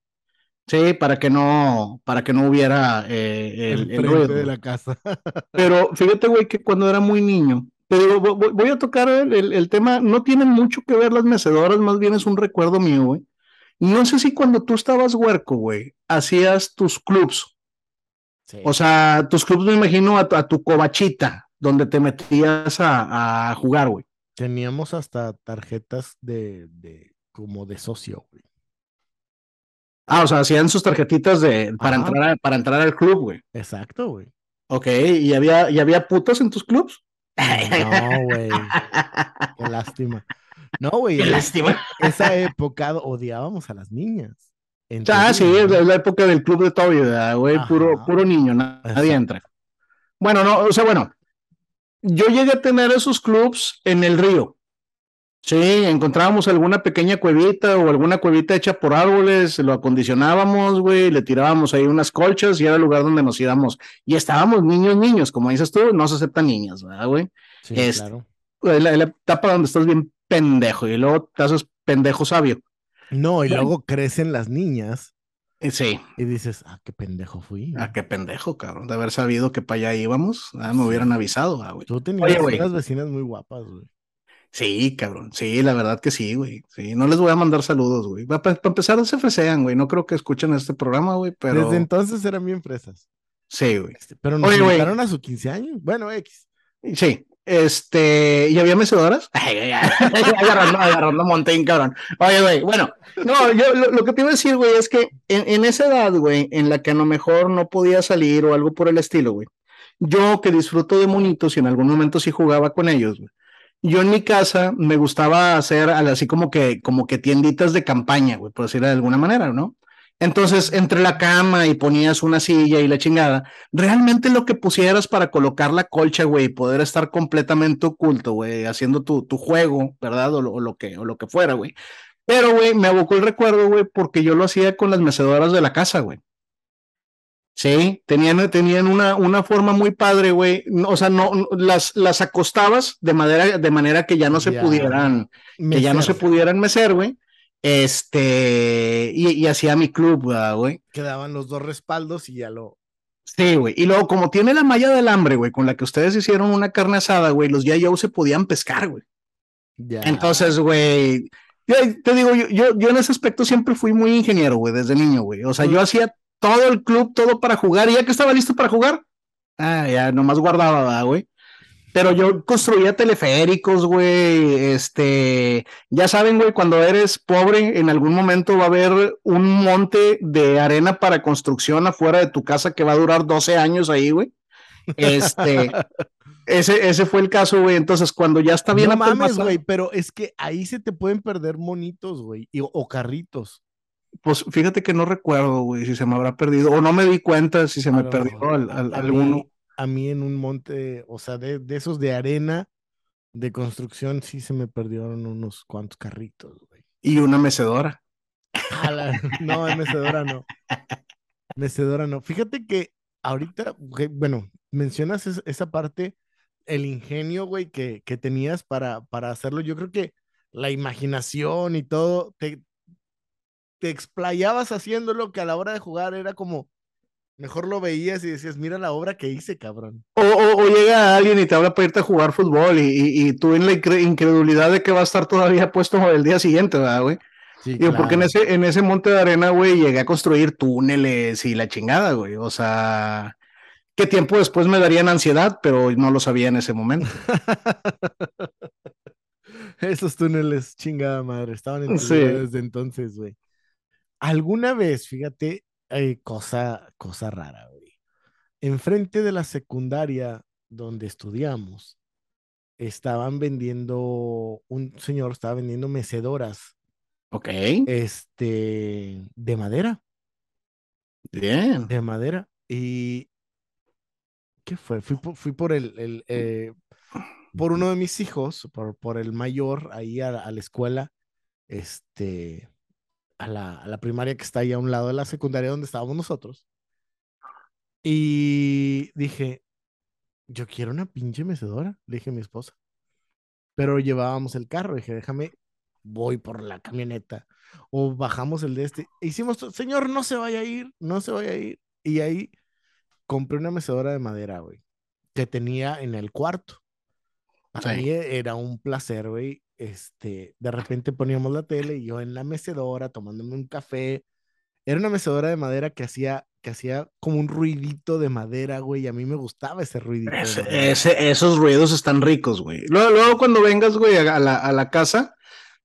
Sí, para que no, para que no hubiera eh, el, el, el ruido. de la casa. Pero fíjate, güey, que cuando era muy niño, te digo, voy, voy a tocar el, el, el, tema, no tienen mucho que ver las mecedoras, más bien es un recuerdo mío, güey. No sé si cuando tú estabas huerco, güey, hacías tus clubs. Sí. O sea, tus clubs me imagino a, a tu covachita, donde te metías a, a jugar, güey. Teníamos hasta tarjetas de, de como de socio, güey. Ah, o sea, hacían sus tarjetitas de, para, entrar, a, para entrar al club, güey. Exacto, güey. Ok, ¿y había, ¿y había putos en tus clubs? No, güey. Qué lástima. No, güey. Qué lástima. Esa época odiábamos a las niñas. Ah, sí, es la, época del club de Toby, güey. Puro, puro niño, nadie Exacto. entra. Bueno, no, o sea, bueno. Yo llegué a tener esos clubs en el río. Sí, encontrábamos alguna pequeña cuevita o alguna cuevita hecha por árboles, lo acondicionábamos, güey, le tirábamos ahí unas colchas y era el lugar donde nos íbamos. Y estábamos niños, niños, como dices tú, no se aceptan niñas, ¿verdad, güey? Sí, es, claro. La, la, etapa donde estás bien pendejo y luego te haces pendejo sabio. No, y luego crecen las niñas. Sí. Y dices, ah, qué pendejo fui. Ah, qué pendejo, cabrón. De haber sabido que para allá íbamos, ah, me hubieran avisado, ah, güey. Tú tenías Oye, unas vecinas muy guapas, güey. Sí, cabrón, sí, la verdad que sí, güey. Sí, no les voy a mandar saludos, güey. Para pa empezar, se fresean, güey. No creo que escuchen este programa, güey, pero. Desde entonces eran bien fresas. Sí, güey. Este, pero nos invitaron a sus 15 años. Bueno, X. Sí, este, ¿y había mecedoras? agarrando, agarrando Montaña, cabrón. Oye, güey, bueno, no, yo lo, lo, que te iba a decir, güey, es que en, en esa edad, güey, en la que a lo mejor no podía salir o algo por el estilo, güey, yo que disfruto de monitos y en algún momento sí jugaba con ellos, güey yo en mi casa me gustaba hacer así como que, como que tienditas de campaña, güey, por decirlo de alguna manera, ¿no? Entonces, entre la cama y ponías una silla y la chingada, realmente lo que pusieras para colocar la colcha, güey, poder estar completamente oculto, güey, haciendo tu, tu juego, ¿verdad? O lo, o lo, que, o lo que fuera, güey. Pero, güey, me abocó el recuerdo, güey, porque yo lo hacía con las mecedoras de la casa, güey. Sí, tenían, tenían una, una forma muy padre, güey. O sea, no, las, las acostabas de manera, de manera que ya no se ya. pudieran, mecer. que ya no se pudieran mecer, güey. Este, y, y hacía mi club, güey. Quedaban los dos respaldos y ya lo. Sí, güey. Y luego, como tiene la malla del hambre, güey, con la que ustedes hicieron una carne asada, güey, los ya se podían pescar, güey. Ya. Entonces, güey, yo, te digo, yo, yo, yo en ese aspecto siempre fui muy ingeniero, güey, desde niño, güey. O sea, yo hacía todo el club, todo para jugar, y ya que estaba listo para jugar, ah, ya nomás guardaba, güey. Pero yo construía teleféricos, güey, este, ya saben, güey, cuando eres pobre, en algún momento va a haber un monte de arena para construcción afuera de tu casa que va a durar 12 años ahí, güey. Este, ese, ese fue el caso, güey. Entonces, cuando ya está bien no mames, güey, pero es que ahí se te pueden perder monitos, güey, o carritos. Pues fíjate que no recuerdo, güey, si se me habrá perdido, o no me di cuenta si se me perdió alguno. A mí en un monte, o sea, de, de, esos de arena de construcción, sí se me perdieron unos cuantos carritos, güey. Y una mecedora. no, mecedora no. Mecedora no. Fíjate que ahorita, bueno, mencionas esa parte, el ingenio, güey, que, que tenías para, para hacerlo. Yo creo que la imaginación y todo, te, te explayabas haciéndolo que a la hora de jugar era como, mejor lo veías y decías, mira la obra que hice, cabrón. O, o, llega alguien y te habla para irte a jugar fútbol y, y, tú en la incredulidad de que va a estar todavía puesto el día siguiente, ¿verdad, güey? Sí, Digo, porque en ese, en ese monte de arena, güey, llegué a construir túneles y la chingada, güey. O sea, qué tiempo después me darían ansiedad, pero no lo sabía en ese momento. Esos túneles, chingada madre, estaban en sí. desde entonces, güey. Alguna vez, fíjate, eh, cosa, cosa rara, güey. Enfrente de la secundaria donde estudiamos, estaban vendiendo, un señor estaba vendiendo mecedoras. Ok. Este, de madera. Bien. De madera. Y, ¿qué fue? Fui por, fui por el, el eh, por uno de mis hijos, por, por el mayor, ahí a, a la escuela, este, a la, primaria que está ahí a un lado de la secundaria donde estábamos nosotros. Y dije, yo quiero una pinche mecedora, le dije a mi esposa. Pero llevábamos el carro, dije, déjame, voy por la camioneta. O bajamos el de este. Hicimos, señor, no se vaya a ir, no se vaya a ir. Y ahí compré una mecedora de madera, güey, que tenía en el cuarto. Para mí era un placer, güey, este, de repente poníamos la tele y yo en la mecedora tomándome un café. Era una mecedora de madera que hacía, que hacía como un ruidito de madera, güey, y a mí me gustaba ese ruidito. Ese, esos ruidos están ricos, güey. Luego, cuando vengas, güey, a la, a la casa,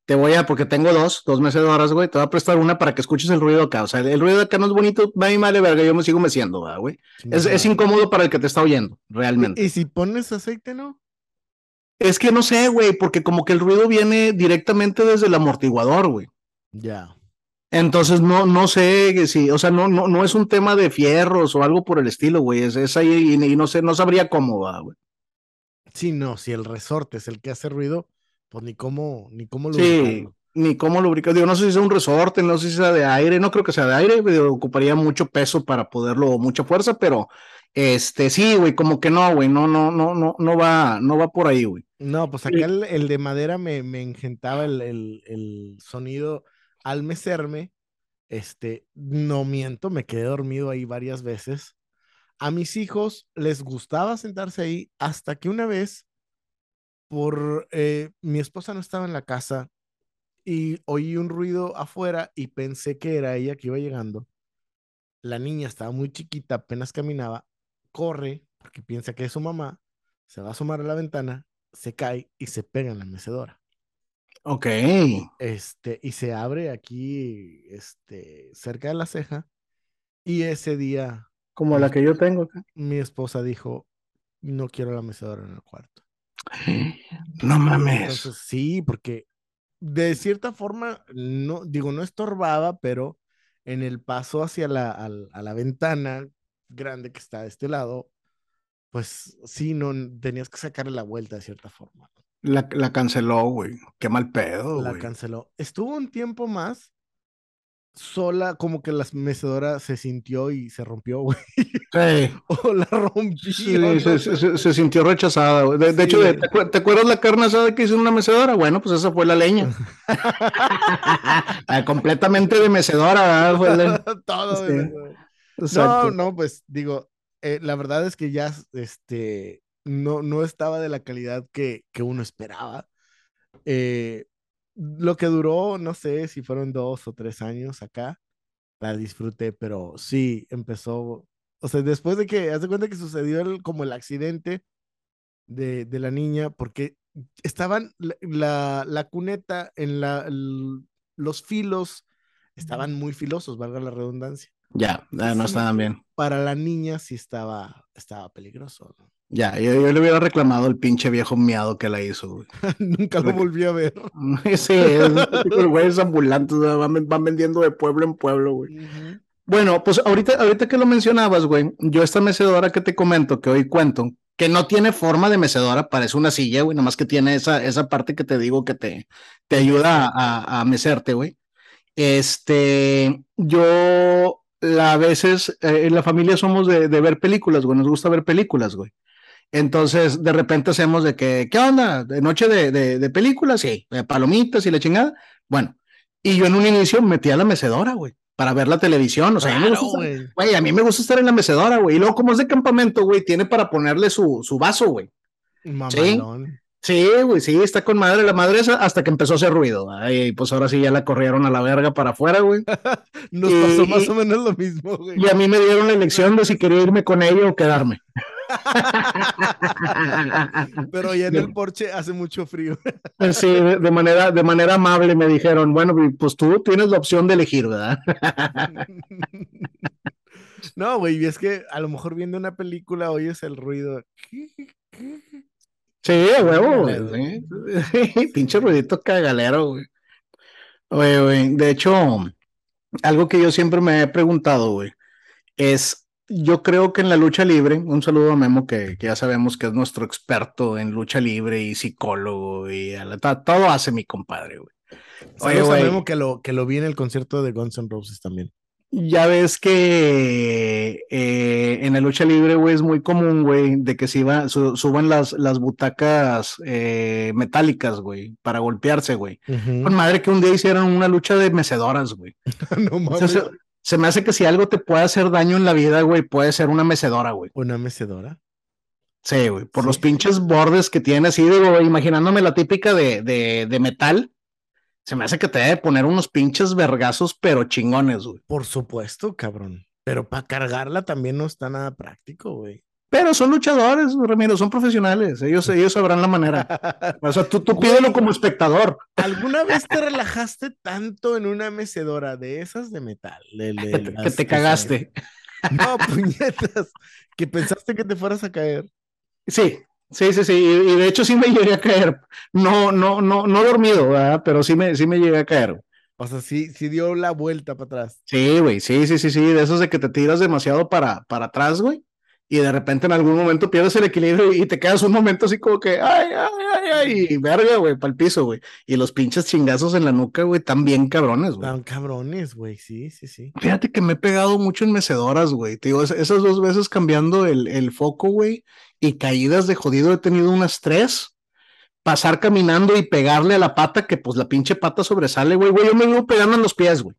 te voy a, porque tengo dos, dos mecedoras, güey, te voy a prestar una para que escuches el ruido acá. O sea, el ruido acá no es bonito, va a madre verga, yo me sigo meciendo, güey. Es, es, incómodo para el que te está oyendo, realmente. ¿Y si pones aceite, no? Es que no sé, güey, porque como que el ruido viene directamente desde el amortiguador, güey. Ya. Entonces no, no sé si, o sea, no, no, no es un tema de fierros o algo por el estilo, güey. Es, ahí y, no sé, no sabría cómo va, güey. Sí, no, si el resorte es el que hace ruido, pues ni cómo, ni cómo Sí, ni cómo lubricar. Digo, no sé si es un resorte, no sé si sea de aire, no creo que sea de aire, ocuparía mucho peso para poderlo, mucha fuerza, pero este, sí, güey, como que no, güey, no, no, no, no, no va, no va por ahí, güey. No, pues acá el, de madera me, me engentaba el, el, sonido al mecerme. Este, no miento, me quedé dormido ahí varias veces. A mis hijos les gustaba sentarse ahí hasta que una vez, por eh, mi esposa no estaba en la casa y oí un ruido afuera y pensé que era ella que iba llegando. La niña estaba muy chiquita, apenas caminaba corre porque piensa que es su mamá, se va a asomar a la ventana, se cae y se pega en la mecedora. Ok. Este, y se abre aquí, este, cerca de la ceja. Y ese día. Como la que yo tengo acá. Mi esposa dijo: No quiero la mecedora en el cuarto. No mames. sí, porque de cierta forma, no, digo, no estorbaba, pero en el paso hacia la, a la ventana, grande que está de este lado, pues sí, no tenías que sacarle la vuelta de cierta forma. La, la canceló, güey. Qué mal pedo. La canceló. Estuvo un tiempo más sola, como que la mecedora se sintió y se rompió, güey. Sí. o la rompió. Sí, se, sintió rechazada, güey. De, hecho, ¿te, acuerdas la carne asada que hizo en una mecedora? Bueno, pues esa fue la leña. Ah, completamente de mecedora, ¿verdad? Todo. No, no, pues digo, eh, la verdad es que ya este, no, no estaba de la calidad que, que uno esperaba. Eh, lo que duró, no sé si fueron dos o tres años acá, la disfruté, pero sí empezó, o sea, después de que, haz de cuenta que sucedió el, como el accidente de, de la niña, porque estaban la, la, cuneta en la, los filos, estaban muy filosos, valga la redundancia. Ya, no estaban bien. Para la niña sí estaba, estaba peligroso. Ya, yo, yo le hubiera reclamado el pinche viejo miado que la hizo, güey. Nunca lo volví a ver. Sí, es güeyes ambulantes, van, van vendiendo de pueblo en pueblo, güey. Bueno, pues ahorita, ahorita que lo mencionabas, güey, yo esta mecedora que te comento, que hoy cuento, que no tiene forma de mecedora, parece una silla, güey, más que tiene esa, esa parte que te digo que te, te ayuda a, a mecerte, güey. Este, yo a veces eh, en la familia somos de, de, ver películas, güey, nos gusta ver películas, güey. Entonces, de repente hacemos de que, ¿qué onda? ¿De noche de, de, de películas? Sí, de palomitas y la chingada. Bueno, y yo en un inicio metía la mecedora, güey para ver la televisión. O sea, claro, güey. a mí me gusta estar en la mecedora, güey. Y luego, como es de campamento, güey, tiene para ponerle su, su vaso, güey. Sí, sí, güey, sí, está con madre. La madre hasta que empezó a hacer ruido. Y pues ahora sí ya la corrieron a la verga para afuera, güey. Nos pasó más o menos lo mismo, güey. Y a mí me dieron la elección de si quería irme con ella o quedarme. Pero ya en el porche hace mucho frío. Sí, de, manera, de manera amable me dijeron, bueno, pues tú tienes la opción de elegir, ¿verdad? No, güey, es que a lo mejor viendo una película oyes el ruido. Sí, huevo, güey. Pinche ruidito cagalero, güey. Oye, güey, de hecho, algo que yo siempre me he preguntado, güey, es yo creo que en la lucha libre, un saludo a Memo, que, ya sabemos que es nuestro experto en lucha libre y psicólogo y todo hace mi compadre, güey. Oye, Memo que lo, que lo vi en el concierto de Guns N' Roses también. Ya ves que eh, en la lucha libre, güey, es muy común, güey, de que se suban las, las butacas eh, metálicas, güey, para golpearse, güey. Con madre que un día hicieron una lucha de mecedoras, güey. no mames se me hace que si algo te puede hacer daño en la vida, güey, puede ser una mecedora, güey. ¿Una mecedora? Sí, güey, por los pinches bordes que tiene así, digo, imaginándome la típica de, de, de metal, se me hace que te debe poner unos pinches vergazos, pero chingones, güey. Por supuesto, cabrón. Pero para cargarla también no está nada práctico, güey. Pero son luchadores, Ramiro, son profesionales. Ellos, ellos sabrán la manera. O sea, tú, tú pídelo como espectador. ¿Alguna vez te relajaste tanto en una mecedora de esas de metal? que te cagaste. No, puñetas. Que pensaste que te fueras a caer. Sí, sí, sí, sí. Y, de hecho sí me llegué a caer. No, no, no, no dormido, ¿verdad? Pero sí me, sí me llegué a caer. O sea, sí, sí dio la vuelta para atrás. Sí, güey, sí, sí, sí, sí. De esos de que te tiras demasiado para, para atrás, güey y de repente en algún momento pierdes el equilibrio y te quedas un momento así como que, ay, ay, ay, ay, y verga, güey, para el piso, güey. Y los pinches chingazos en la nuca, güey, están bien cabrones, güey. Están cabrones, güey, sí, sí, sí. Fíjate que me he pegado mucho en mecedoras, güey. Te digo, esas dos veces cambiando el, el foco, güey, y caídas de jodido he tenido unas tres. Pasar caminando y pegarle a la pata, que pues la pinche pata sobresale, güey, güey, yo me vivo pegando en los pies, güey.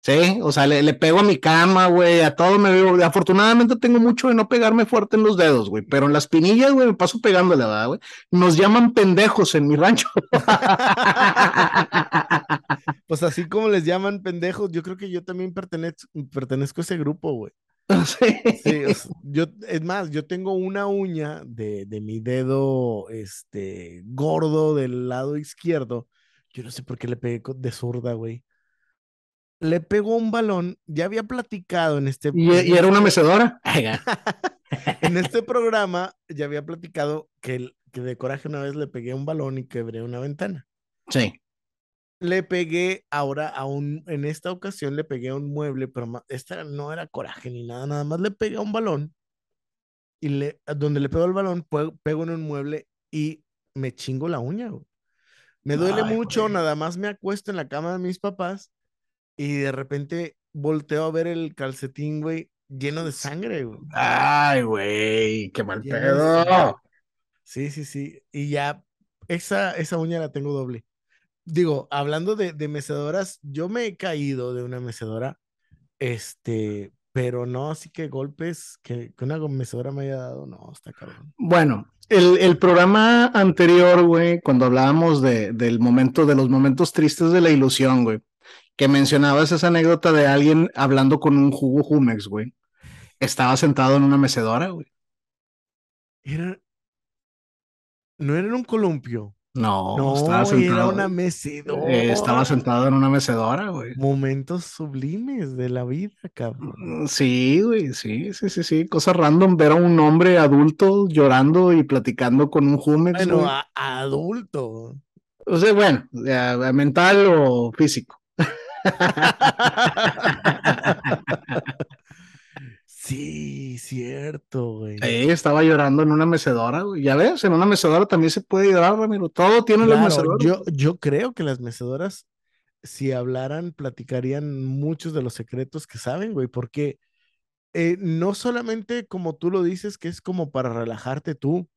Sí, o sea, le, pego a mi cama, güey, a todo me veo. Afortunadamente tengo mucho de no pegarme fuerte en los dedos, güey, pero en las pinillas, güey, me paso pegándole, ¿verdad, güey? Nos llaman pendejos en mi rancho. pues así como les llaman pendejos, yo creo que yo también pertenezco, pertenezco a ese grupo, güey. Sí. sí yo, es más, yo tengo una uña de, de mi dedo este, gordo del lado izquierdo. Yo no sé por qué le pegué de zurda, güey le pegó un balón, ya había platicado en este... ¿Y, era una mecedora? en este programa ya había platicado que, que de coraje una vez le pegué un balón y quebré una ventana. Sí. Le pegué ahora a un, en esta ocasión le pegué a un mueble, pero esta no era coraje ni nada, nada más le pegué a un balón y le, donde le pego el balón, pego en un mueble y me chingo la uña, Me duele mucho, nada más me acuesto en la cama de mis papás y de repente volteo a ver el calcetín, güey, lleno de sangre, güey. Ay, güey, qué mal pedo. Sí, sí, sí. Y ya, esa, esa uña la tengo doble. Digo, hablando de, de mecedoras, yo me he caído de una mecedora, este, pero no así que golpes que, que una mecedora me haya dado, no, está cabrón. Bueno, el, el programa anterior, güey, cuando hablábamos de, del momento, de los momentos tristes de la ilusión, güey, que mencionabas esa anécdota de alguien hablando con un jugo Jumex, güey. Estaba sentado en una mecedora, güey. Era. No era en un columpio. No, No, estaba era sentado. una eh, mecedora. estaba sentado en una mecedora, güey. Momentos sublimes de la vida, cabrón. Mm, Sí, güey, sí, sí, sí, sí. Cosa random ver a un hombre adulto llorando y platicando con un Jumex, Bueno, a- adulto. O sea, bueno, mental o físico. Sí, cierto, güey. Sí, estaba llorando en una mecedora, güey. Ya ves, en una mecedora también se puede llorar, Ramiro. Todo tiene las Claro, mecedoras. yo, yo creo que las mecedoras, si hablaran, platicarían muchos de los secretos que saben, güey, porque eh, no solamente como tú lo dices, que es como para relajarte tú,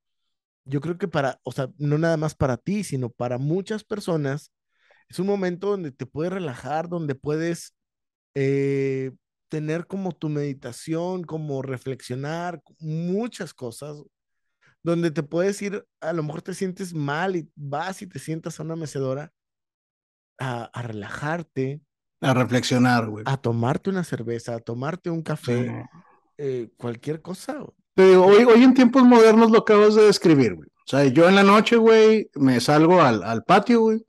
yo creo que para, o sea, no nada más para ti, sino para muchas personas, es un momento donde te puedes relajar, donde puedes eh, tener como tu meditación, como reflexionar, muchas cosas, donde te puedes ir, a lo mejor te sientes mal y vas y te sientas a una mecedora a, a relajarte, A reflexionar, güey. a tomarte una cerveza, a tomarte un Sí. café, eh, cualquier cosa. güey. Te digo, hoy, hoy en tiempos modernos lo acabas de describir, güey. O sea, yo en la noche, güey, me salgo al, al patio, güey,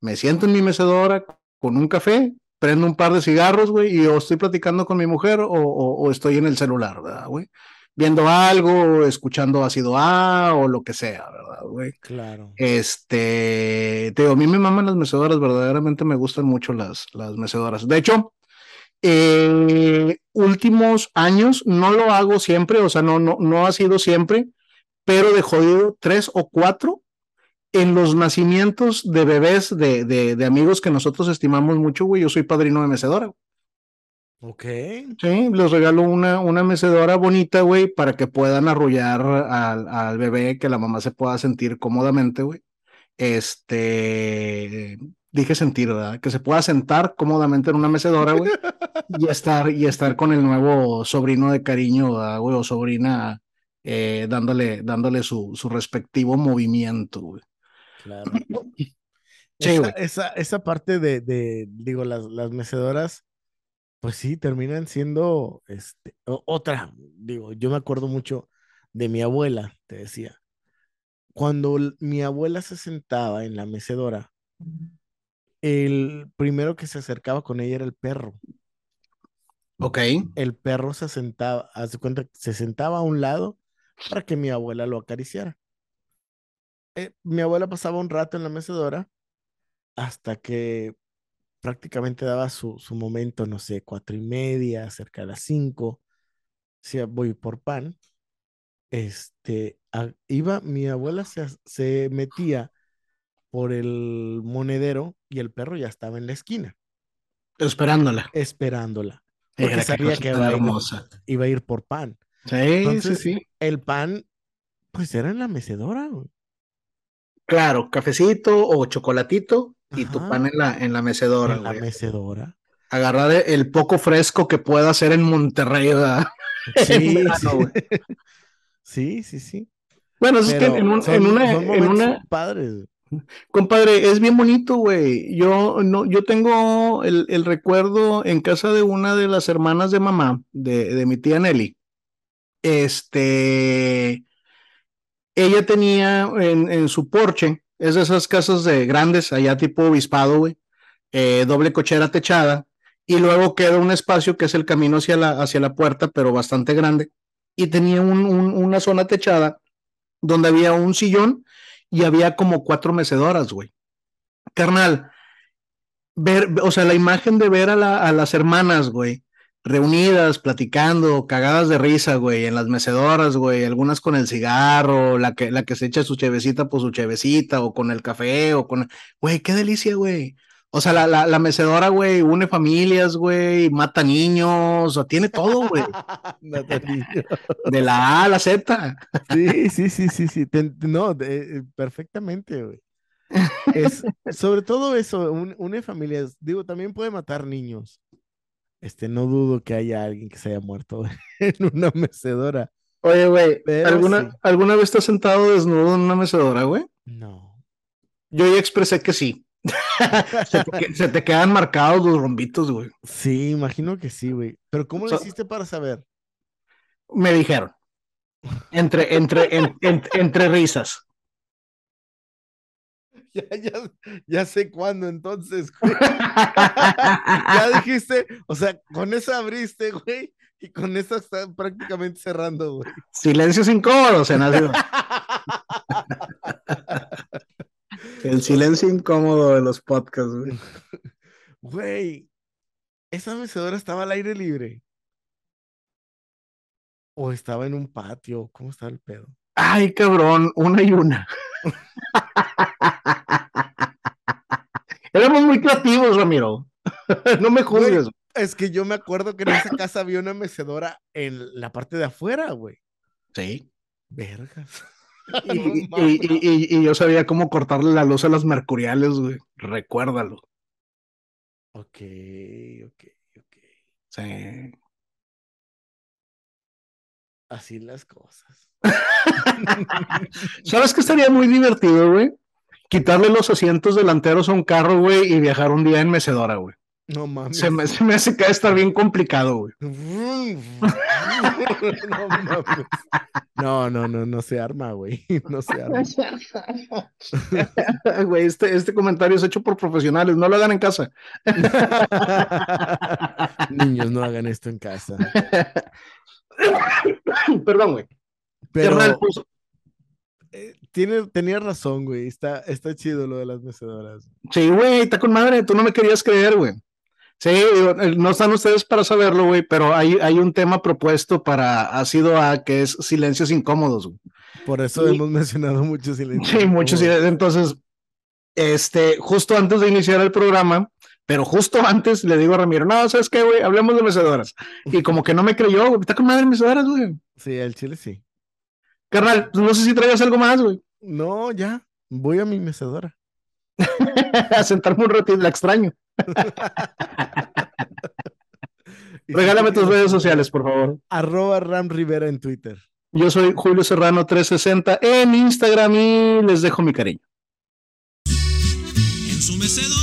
me siento en mi mecedora con un café, prendo un par de cigarros, güey, y o estoy platicando con mi mujer o, o- o estoy en el celular, ¿verdad, güey? Viendo algo, escuchando ácido A o lo que sea, ¿verdad, güey? Claro. Este, te digo, a mí me maman las mecedoras, verdaderamente me gustan mucho las, las mecedoras. De hecho, eh, últimos años no lo hago siempre, o sea, no, no, no ha sido siempre, pero de jodido tres o cuatro en los nacimientos de bebés de, de, de amigos que nosotros estimamos mucho, güey. Yo soy padrino de mecedora. Ok. Sí, les regalo una, una mecedora bonita, güey, para que puedan arrullar al, al bebé, que la mamá se pueda sentir cómodamente, güey. Este, dije sentir, ¿verdad? Que se pueda sentar cómodamente en una mecedora, güey, y estar, y estar con el nuevo sobrino de cariño, ¿verdad, güey, o sobrina, eh, dándole, dándole su, su respectivo movimiento, güey. Claro. Esa, esa, esa parte de, de, digo, las, las mecedoras, pues sí, terminan siendo este, otra. Digo, yo me acuerdo mucho de mi abuela, te decía. Cuando mi abuela se sentaba en la mecedora, el primero que se acercaba con ella era el perro. Ok, El perro se sentaba, haz de cuenta, que se sentaba a un lado para que mi abuela lo acariciara. Eh, mi abuela pasaba un rato en la mecedora hasta que prácticamente daba su, su momento, no sé, cuatro y media, cerca de las cinco, decía, voy por pan. Este, a- iba, mi abuela se, se metía por el monedero y el perro ya estaba en la esquina, esperándola. esperándola, Era porque qué sabía que iba a, ir, iba a ir por pan. Sí, Entonces, sí, sí. el pan, pues era en la mecedora. güey. Claro, cafecito o chocolatito y tu pan en la, en la mecedora, en la güey. mecedora. Agarrar el- el poco fresco que pueda hacer en Monterrey, ¿verdad? En Sí, verano, sí. sí, sí, sí. Bueno, es que en, un- son, en una, son en una, padres. compadre, es bien bonito, güey. Yo no, yo tengo el, el recuerdo en casa de una de las hermanas de mamá, de, de mi tía Nelly. Este, ella tenía en, su porche, es de esas casas de grandes, allá tipo obispado, güey, eh, doble cochera techada, y luego queda un espacio que es el camino hacia la, hacia la puerta, pero bastante grande, y tenía un- un- una zona techada donde había un sillón y había como cuatro mecedoras, güey. Carnal, ver, o sea, la imagen de ver a, a las hermanas, güey, reunidas, platicando, cagadas de risa, güey, en las mecedoras, güey, algunas con el cigarro, la que, la que se echa su chevecita por su chevecita, o con el café, o con, güey, qué delicia, güey. O sea, la, la, la mecedora, güey, une familias, güey, mata niños, o tiene todo, güey, de la A a la Z. Sí, sí, sí, sí, sí. no, de- eh, perfectamente, güey. Es sobre todo eso, un, une familias. Digo, también puede matar niños. Este, no dudo que haya alguien que se haya muerto en una mecedora. Oye, güey, ¿alguna, sí. ¿alguna vez estás sentado desnudo en una mecedora, güey? No. Yo ya expresé que sí. se, te, que- se te quedan marcados los rombitos, güey. Sí, imagino que sí, güey. Pero ¿cómo le So- hiciste para saber? Me dijeron. Entre, entre, en- en- entre risas. Ya, ya, ya sé cuándo entonces, güey. ya dijiste, o sea, con esa abriste, güey, y con esa está prácticamente cerrando, güey. Silencios incómodos, Senado. El silencio incómodo de los podcasts, güey. Güey, esa mecedora estaba al aire libre. O estaba en un patio, ¿cómo estaba el pedo? Ay, cabrón, una y una. Éramos muy creativos, Ramiro. no me juzgues. Güey, es que yo me acuerdo que en esa casa había una mecedora en la parte de afuera, güey. Sí. Vergas. Y, y- y- y- y yo sabía cómo cortarle la luz a las mercuriales, güey. Recuérdalo. Ok, ok, ok. Sí. Así las cosas. ¿Sabes qué estaría muy divertido, güey? Quitarle los asientos delanteros a un carro, güey, y viajar un día en mecedora, güey. No mames. Se me, se me hace que estar bien complicado, güey. no mames. No, no, no, no se arma, güey. No se arma. Güey, este, este comentario es hecho por profesionales, no lo hagan en casa. Niños, no hagan esto en casa. Perdón, güey. Pero pues, eh, tiene, tenía razón, güey. Está, está chido lo de las mecedoras. sí, güey, está con madre, tú no me querías creer, güey. Sí, eh, no están ustedes para saberlo, güey, pero hay, hay un tema propuesto para Ácido A que es silencios incómodos, güey. Por eso Y- hemos mencionado mucho silencio. Sí, muchos. incómodo. Entonces, este, justo antes de iniciar el programa, pero justo antes le digo a Ramiro, no, ¿sabes qué, güey? Hablemos de mecedoras. Y como que no me creyó, güey, está con madre mecedoras, güey. Sí, el chile sí. Carnal, pues no sé si traigas algo más, güey. No, ya. Voy a mi mecedora. a sentarme un ratito, la extraño. Regálame tus redes sociales, por favor. Arroba Ram Rivera en Twitter. Yo soy Julio Serrano 360 en Instagram y les dejo mi cariño. En su mecedora